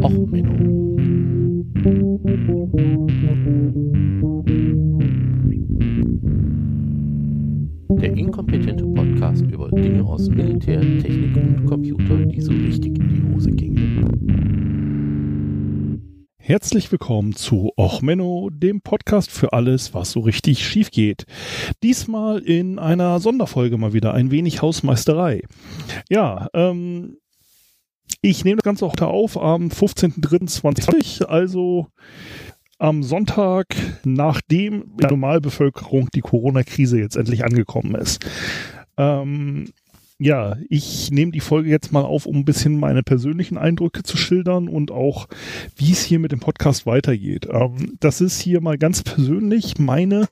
Och, Menno. Der inkompetente Podcast über Dinge aus Militär, Technik und Computer, die so richtig in die Hose gingen. Herzlich willkommen zu Och Menno, dem Podcast für alles, was so richtig schief geht. Diesmal in einer Sonderfolge mal wieder ein wenig Hausmeisterei. Ja, ähm, ich nehme das Ganze auch da auf am 15.03.2020, also am Sonntag, nachdem in der Normalbevölkerung die Corona-Krise jetzt endlich angekommen ist. Ähm, ja, ich nehme die Folge jetzt mal auf, um ein bisschen meine persönlichen Eindrücke zu schildern und auch, wie es hier mit dem Podcast weitergeht. Ähm, das ist hier mal ganz persönlich meine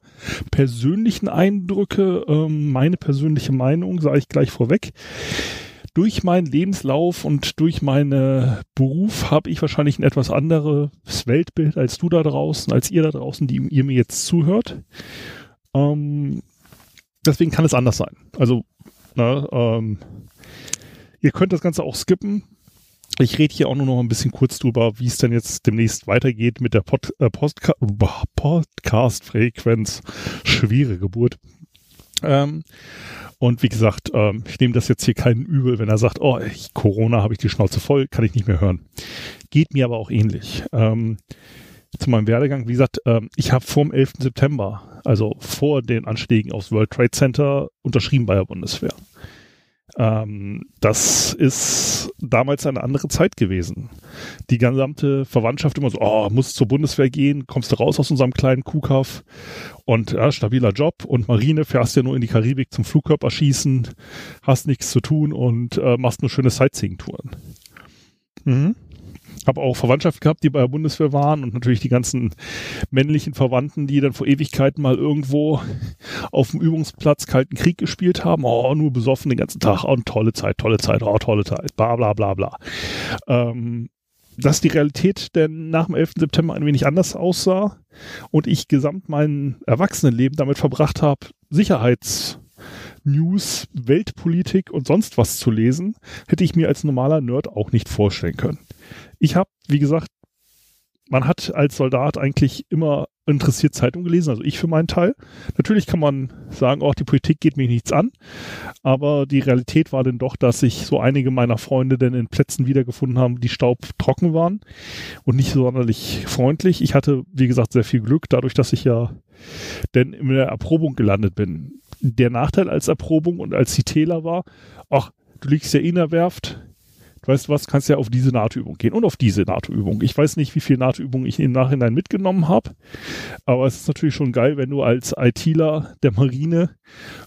persönlichen Eindrücke, ähm, meine persönliche Meinung, sage ich gleich vorweg durch meinen Lebenslauf und durch meinen Beruf habe ich wahrscheinlich ein etwas anderes Weltbild als du da draußen, als ihr da draußen, die ihr mir jetzt zuhört. Ähm, deswegen kann es anders sein. Also, na, ähm, ihr könnt das Ganze auch skippen. Ich rede hier auch nur noch ein bisschen kurz drüber, wie es denn jetzt demnächst weitergeht mit der Pod, äh, Podcast-Frequenz. Schwere Geburt. Ähm, und wie gesagt, ähm, ich nehme das jetzt hier keinen übel, wenn er sagt, oh, ich, Corona habe ich die Schnauze voll, kann ich nicht mehr hören. Geht mir aber auch ähnlich. Ähm, zu meinem Werdegang, wie gesagt, ähm, ich habe vor dem 11. September, also vor den Anschlägen aufs World Trade Center, unterschrieben bei der Bundeswehr. Ähm, das ist damals eine andere Zeit gewesen. Die gesamte Verwandtschaft immer so, oh, musst zur Bundeswehr gehen, kommst du raus aus unserem kleinen Kuhkaff und ja, stabiler Job und Marine, fährst ja nur in die Karibik zum Flugkörper schießen, hast nichts zu tun und äh, machst nur schöne Sightseeing-Touren. Mhm habe auch Verwandtschaft gehabt, die bei der Bundeswehr waren und natürlich die ganzen männlichen Verwandten, die dann vor Ewigkeiten mal irgendwo auf dem Übungsplatz Kalten Krieg gespielt haben. Oh, nur besoffen den ganzen Tag. Oh, tolle Zeit, tolle Zeit, oh, tolle Zeit, bla bla bla bla. Ähm, dass die Realität denn nach dem 11. September ein wenig anders aussah und ich gesamt mein Erwachsenenleben damit verbracht habe, Sicherheits News, Weltpolitik und sonst was zu lesen, hätte ich mir als normaler Nerd auch nicht vorstellen können. Ich habe, wie gesagt, man hat als Soldat eigentlich immer interessiert Zeitung gelesen, also ich für meinen Teil. Natürlich kann man sagen, auch oh, die Politik geht mich nichts an, aber die Realität war dann doch, dass sich so einige meiner Freunde denn in Plätzen wiedergefunden haben, die staubtrocken waren und nicht sonderlich freundlich. Ich hatte, wie gesagt, sehr viel Glück, dadurch, dass ich ja denn in der Erprobung gelandet bin. Der Nachteil als Erprobung und als Citäler war, ach, du liegst ja in der Werft, weißt du was, kannst ja auf diese NATO-Übung gehen und auf diese NATO-Übung. Ich weiß nicht, wie viel NATO-Übungen ich im Nachhinein mitgenommen habe, aber es ist natürlich schon geil, wenn du als ITler der Marine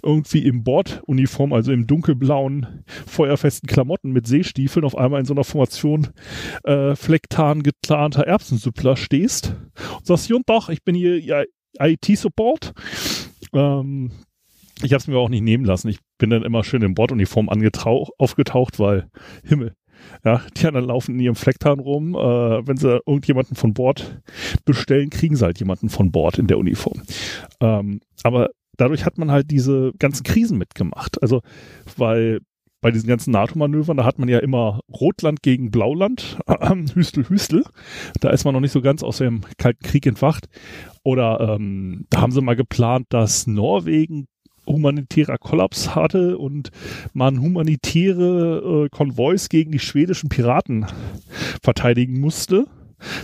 irgendwie im Borduniform, also im dunkelblauen, feuerfesten Klamotten mit Seestiefeln auf einmal in so einer Formation äh, flecktarn geplanter Erbsensüppler stehst und sagst, Jund doch, ich bin hier IT-Support. Ähm, ich habe es mir auch nicht nehmen lassen. Ich bin dann immer schön in Borduniform aufgetaucht, weil Himmel, ja, die anderen laufen in ihrem Flecktarn rum. Äh, wenn sie irgendjemanden von Bord bestellen, kriegen sie halt jemanden von Bord in der Uniform. Ähm, aber dadurch hat man halt diese ganzen Krisen mitgemacht. Also, weil bei diesen ganzen NATO-Manövern, da hat man ja immer Rotland gegen Blauland, äh, Hüstel, Hüstel. Da ist man noch nicht so ganz aus dem Kalten Krieg entwacht. Oder ähm, da haben sie mal geplant, dass Norwegen humanitärer Kollaps hatte und man humanitäre äh, Konvois gegen die schwedischen Piraten verteidigen musste.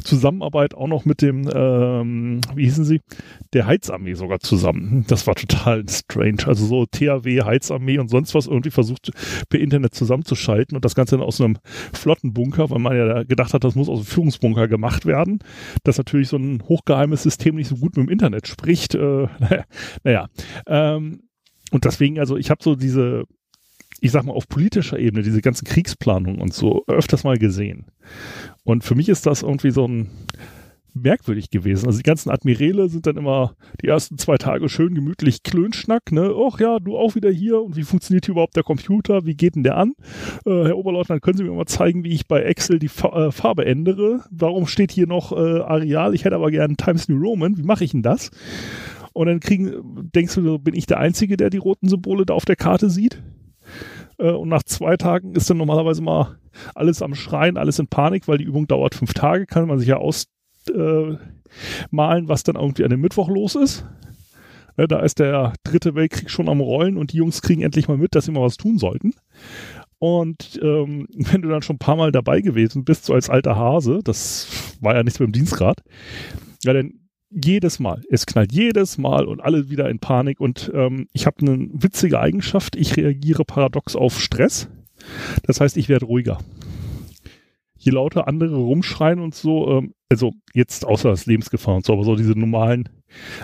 Zusammenarbeit auch noch mit dem, ähm, wie hießen sie, der Heizarmee sogar zusammen. Das war total strange. Also so THW, Heizarmee und sonst was irgendwie versucht per Internet zusammenzuschalten und das Ganze dann aus einem Flottenbunker, weil man ja gedacht hat, das muss aus einem Führungsbunker gemacht werden. Dass natürlich so ein hochgeheimes System nicht so gut mit dem Internet spricht. Äh, naja, ähm, und deswegen, also ich habe so diese, ich sag mal, auf politischer Ebene, diese ganzen Kriegsplanungen und so öfters mal gesehen. Und für mich ist das irgendwie so ein merkwürdig gewesen. Also die ganzen Admirale sind dann immer die ersten zwei Tage schön gemütlich Klönschnack, ne? Ach ja, du auch wieder hier und wie funktioniert hier überhaupt der Computer? Wie geht denn der an? Äh, Herr Oberleutnant, können Sie mir mal zeigen, wie ich bei Excel die Fa äh, Farbe ändere? Warum steht hier noch äh, Areal? Ich hätte aber gerne Times New Roman. Wie mache ich denn das? Und dann kriegen, denkst du, bin ich der Einzige, der die roten Symbole da auf der Karte sieht? Äh, und nach zwei Tagen ist dann normalerweise mal alles am Schreien, alles in Panik, weil die Übung dauert fünf Tage, kann man sich ja ausmalen, äh, was dann irgendwie an dem Mittwoch los ist. Ja, da ist der dritte Weltkrieg schon am Rollen und die Jungs kriegen endlich mal mit, dass sie mal was tun sollten. Und ähm, wenn du dann schon ein paar Mal dabei gewesen bist, so als alter Hase, das war ja nichts mit dem Dienstgrad, ja, dann jedes Mal. Es knallt jedes Mal und alle wieder in Panik. Und ähm, ich habe eine witzige Eigenschaft. Ich reagiere paradox auf Stress. Das heißt, ich werde ruhiger. Je lauter andere rumschreien und so, ähm, also jetzt außer das Lebensgefahr und so, aber so diese normalen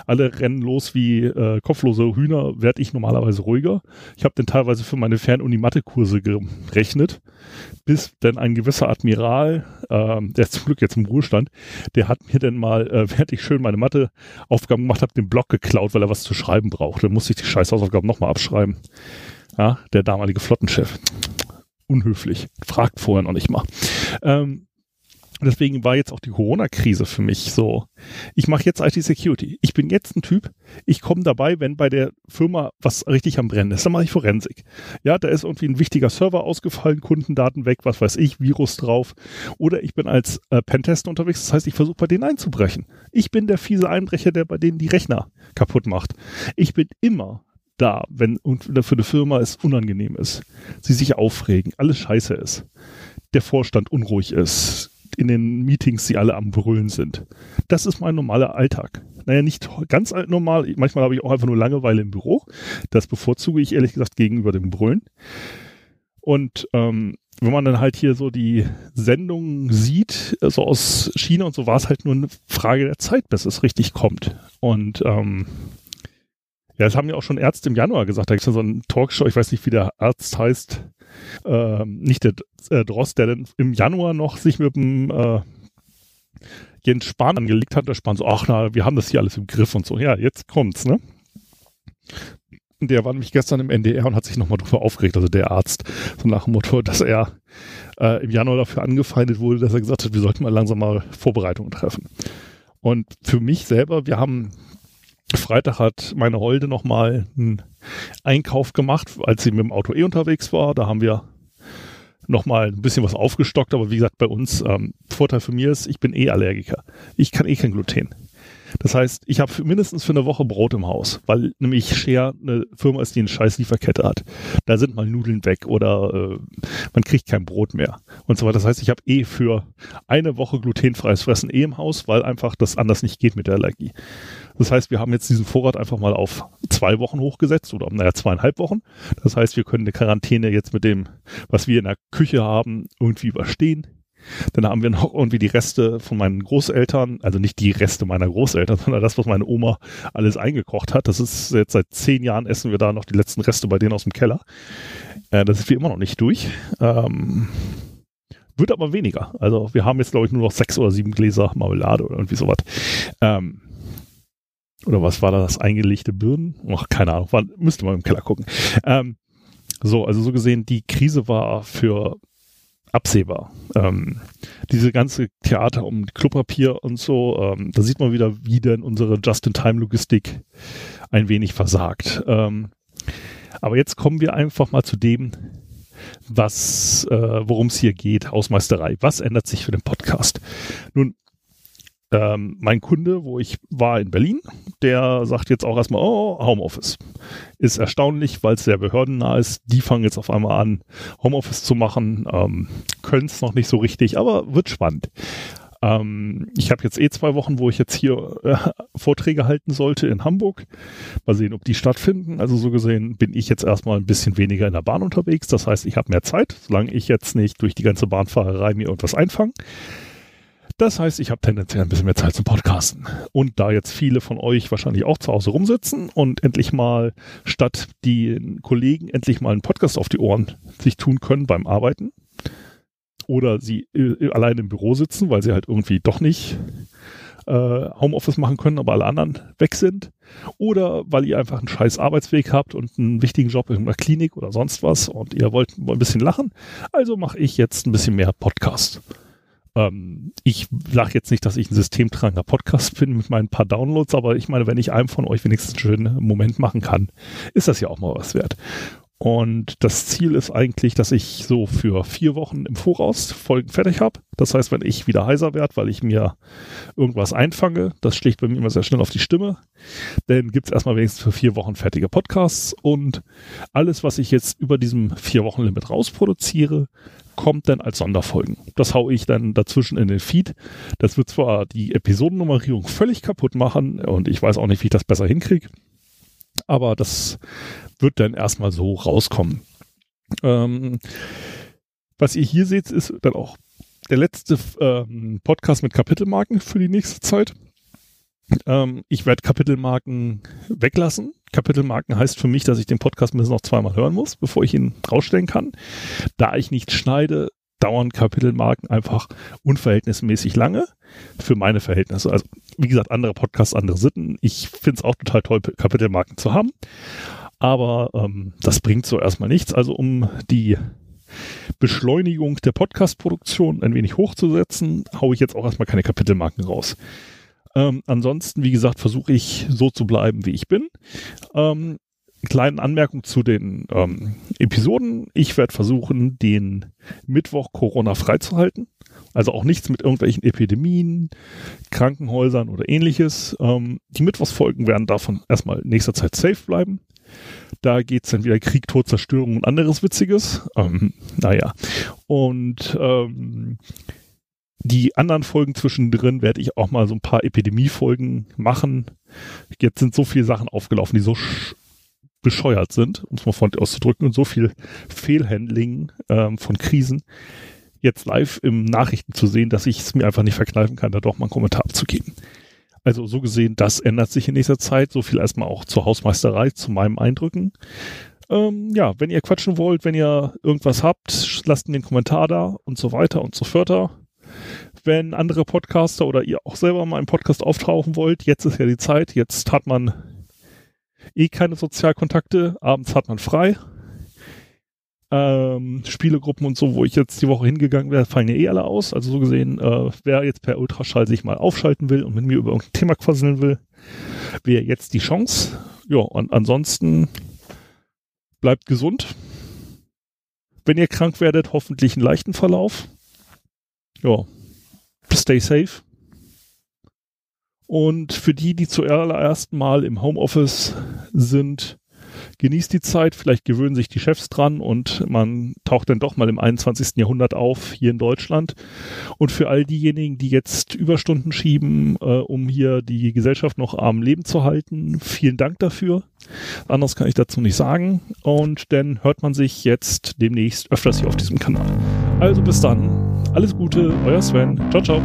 alle rennen los wie äh, kopflose Hühner, werde ich normalerweise ruhiger. Ich habe dann teilweise für meine Fernuni-Mathe-Kurse gerechnet, bis dann ein gewisser Admiral, äh, der zum Glück jetzt im Ruhestand, der hat mir dann mal, äh, während ich schön meine Mathe-Aufgaben gemacht habe, den Block geklaut, weil er was zu schreiben braucht. Dann musste ich die scheiß nochmal abschreiben. Ja, der damalige Flottenchef. Unhöflich. Fragt vorher noch nicht mal. Ähm, Deswegen war jetzt auch die Corona-Krise für mich so. Ich mache jetzt IT-Security. Ich bin jetzt ein Typ, ich komme dabei, wenn bei der Firma was richtig am Brennen ist. Dann mache ich Forensik. Ja, da ist irgendwie ein wichtiger Server ausgefallen, Kundendaten weg, was weiß ich, Virus drauf. Oder ich bin als äh, Pentester unterwegs, das heißt, ich versuche bei denen einzubrechen. Ich bin der fiese Einbrecher, der bei denen die Rechner kaputt macht. Ich bin immer da, wenn für eine Firma es unangenehm ist. Sie sich aufregen, alles scheiße ist. Der Vorstand unruhig ist in den Meetings, die alle am Brüllen sind. Das ist mein normaler Alltag. Naja, nicht ganz normal. Manchmal habe ich auch einfach nur Langeweile im Büro. Das bevorzuge ich ehrlich gesagt gegenüber dem Brüllen. Und ähm, wenn man dann halt hier so die Sendungen sieht, so aus China und so, war es halt nur eine Frage der Zeit, bis es richtig kommt. Und ähm, ja, das haben ja auch schon Ärzte im Januar gesagt. Da gibt es ja so einen Talkshow, ich weiß nicht, wie der Arzt heißt, äh, nicht der äh, Dross, der dann im Januar noch sich mit dem äh, Jens Spahn angelegt hat. Der Spahn so, ach na, wir haben das hier alles im Griff und so. Ja, jetzt kommt's, ne? Der war nämlich gestern im NDR und hat sich nochmal drüber aufgeregt, also der Arzt, so nach dem Motto, dass er äh, im Januar dafür angefeindet wurde, dass er gesagt hat, wir sollten mal langsam mal Vorbereitungen treffen. Und für mich selber, wir haben Freitag hat meine Holde nochmal einen Einkauf gemacht, als sie mit dem Auto eh unterwegs war. Da haben wir nochmal ein bisschen was aufgestockt, aber wie gesagt, bei uns, ähm, Vorteil für mir ist, ich bin eh Allergiker. Ich kann eh kein Gluten. Das heißt, ich habe mindestens für eine Woche Brot im Haus, weil nämlich Share eine Firma ist, die eine scheiß Lieferkette hat. Da sind mal Nudeln weg oder äh, man kriegt kein Brot mehr und so weiter. Das heißt, ich habe eh für eine Woche glutenfreies Fressen eh im Haus, weil einfach das anders nicht geht mit der Allergie. Das heißt, wir haben jetzt diesen Vorrat einfach mal auf zwei Wochen hochgesetzt oder naja, zweieinhalb Wochen. Das heißt, wir können eine Quarantäne jetzt mit dem, was wir in der Küche haben, irgendwie überstehen. Dann haben wir noch irgendwie die Reste von meinen Großeltern, also nicht die Reste meiner Großeltern, sondern das, was meine Oma alles eingekocht hat. Das ist jetzt seit zehn Jahren essen wir da noch die letzten Reste bei denen aus dem Keller. Äh, das ist wie immer noch nicht durch. Ähm, wird aber weniger. Also wir haben jetzt, glaube ich, nur noch sechs oder sieben Gläser Marmelade oder irgendwie sowas. Ähm, oder was war das? Eingelegte Birnen? Ach, keine Ahnung. War, müsste man im Keller gucken. Ähm, so, also so gesehen, die Krise war für absehbar. Ähm, diese ganze Theater um Klopapier und so, ähm, da sieht man wieder, wie denn unsere Just-in-Time-Logistik ein wenig versagt. Ähm, aber jetzt kommen wir einfach mal zu dem, was, äh, worum es hier geht, Hausmeisterei. Was ändert sich für den Podcast? Nun, ähm, mein Kunde, wo ich war in Berlin, der sagt jetzt auch erstmal, oh, Homeoffice. Ist erstaunlich, weil es sehr behördennah ist. Die fangen jetzt auf einmal an, Homeoffice zu machen, ähm, können es noch nicht so richtig, aber wird spannend. Ähm, ich habe jetzt eh zwei Wochen, wo ich jetzt hier äh, Vorträge halten sollte in Hamburg. Mal sehen, ob die stattfinden. Also so gesehen bin ich jetzt erstmal ein bisschen weniger in der Bahn unterwegs. Das heißt, ich habe mehr Zeit, solange ich jetzt nicht durch die ganze Bahnfahrerei mir irgendwas einfange. Das heißt, ich habe tendenziell ein bisschen mehr Zeit zum Podcasten. Und da jetzt viele von euch wahrscheinlich auch zu Hause rumsitzen und endlich mal statt die Kollegen endlich mal einen Podcast auf die Ohren sich tun können beim Arbeiten oder sie äh, allein im Büro sitzen, weil sie halt irgendwie doch nicht äh, Homeoffice machen können, aber alle anderen weg sind. Oder weil ihr einfach einen scheiß Arbeitsweg habt und einen wichtigen Job in einer Klinik oder sonst was und ihr wollt ein bisschen lachen. Also mache ich jetzt ein bisschen mehr Podcast. Ähm, ich sage jetzt nicht, dass ich ein systemtragender Podcast bin mit meinen paar Downloads, aber ich meine, wenn ich einem von euch wenigstens einen schönen Moment machen kann, ist das ja auch mal was wert. Und das Ziel ist eigentlich, dass ich so für vier Wochen im Voraus Folgen fertig habe. Das heißt, wenn ich wieder heiser werde, weil ich mir irgendwas einfange, das schlägt bei mir immer sehr schnell auf die Stimme, dann gibt es erstmal wenigstens für vier Wochen fertige Podcasts. Und alles, was ich jetzt über diesem vier Wochen Limit rausproduziere, kommt dann als Sonderfolgen. Das haue ich dann dazwischen in den Feed. Das wird zwar die Episodennummerierung völlig kaputt machen und ich weiß auch nicht, wie ich das besser hinkriege. Aber das wird dann erstmal so rauskommen. Ähm, was ihr hier seht, ist dann auch der letzte ähm, Podcast mit Kapitelmarken für die nächste Zeit. Ähm, ich werde Kapitelmarken weglassen. Kapitelmarken heißt für mich, dass ich den Podcast mindestens noch zweimal hören muss, bevor ich ihn rausstellen kann. Da ich nicht schneide, dauern Kapitelmarken einfach unverhältnismäßig lange für meine Verhältnisse. Also wie gesagt, andere Podcasts, andere Sitten. Ich finde es auch total toll, Kapitelmarken zu haben. Aber ähm, das bringt so erstmal nichts. Also um die Beschleunigung der Podcast-Produktion ein wenig hochzusetzen, haue ich jetzt auch erstmal keine Kapitelmarken raus. Ähm, ansonsten, wie gesagt, versuche ich so zu bleiben, wie ich bin. Ähm, kleine Anmerkung zu den ähm, Episoden. Ich werde versuchen, den Mittwoch Corona freizuhalten. Also auch nichts mit irgendwelchen Epidemien, Krankenhäusern oder ähnliches. Ähm, die Mittwochsfolgen werden davon erstmal nächster Zeit safe bleiben. Da geht's dann wieder Krieg, Tod, Zerstörung und anderes Witziges. Ähm, naja. Und ähm, die anderen Folgen zwischendrin werde ich auch mal so ein paar Epidemiefolgen machen. Jetzt sind so viele Sachen aufgelaufen, die so bescheuert sind, um es mal von auszudrücken, und so viel Fehlhandling ähm, von Krisen jetzt live im Nachrichten zu sehen, dass ich es mir einfach nicht verkneifen kann, da doch mal einen Kommentar abzugeben. Also so gesehen, das ändert sich in nächster Zeit. So viel erstmal auch zur Hausmeisterei, zu meinem Eindrücken. Ähm, ja, wenn ihr quatschen wollt, wenn ihr irgendwas habt, lasst mir einen Kommentar da und so weiter und so fort. Wenn andere Podcaster oder ihr auch selber mal im Podcast auftauchen wollt, jetzt ist ja die Zeit. Jetzt hat man eh keine Sozialkontakte. Abends hat man frei ähm, Spielegruppen und so, wo ich jetzt die Woche hingegangen wäre, fallen ja eh alle aus. Also so gesehen, äh, wer jetzt per Ultraschall sich mal aufschalten will und mit mir über irgendein Thema quasseln will, wäre jetzt die Chance. Ja, und ansonsten bleibt gesund. Wenn ihr krank werdet, hoffentlich einen leichten Verlauf. Ja, stay safe. Und für die, die zuallererst mal im Homeoffice sind, genießt die Zeit, vielleicht gewöhnen sich die Chefs dran und man taucht dann doch mal im 21. Jahrhundert auf hier in Deutschland. Und für all diejenigen, die jetzt Überstunden schieben, äh, um hier die Gesellschaft noch am Leben zu halten, vielen Dank dafür. Anderes kann ich dazu nicht sagen. Und dann hört man sich jetzt demnächst öfters hier auf diesem Kanal. Also bis dann. Alles Gute, euer Sven. Ciao, ciao.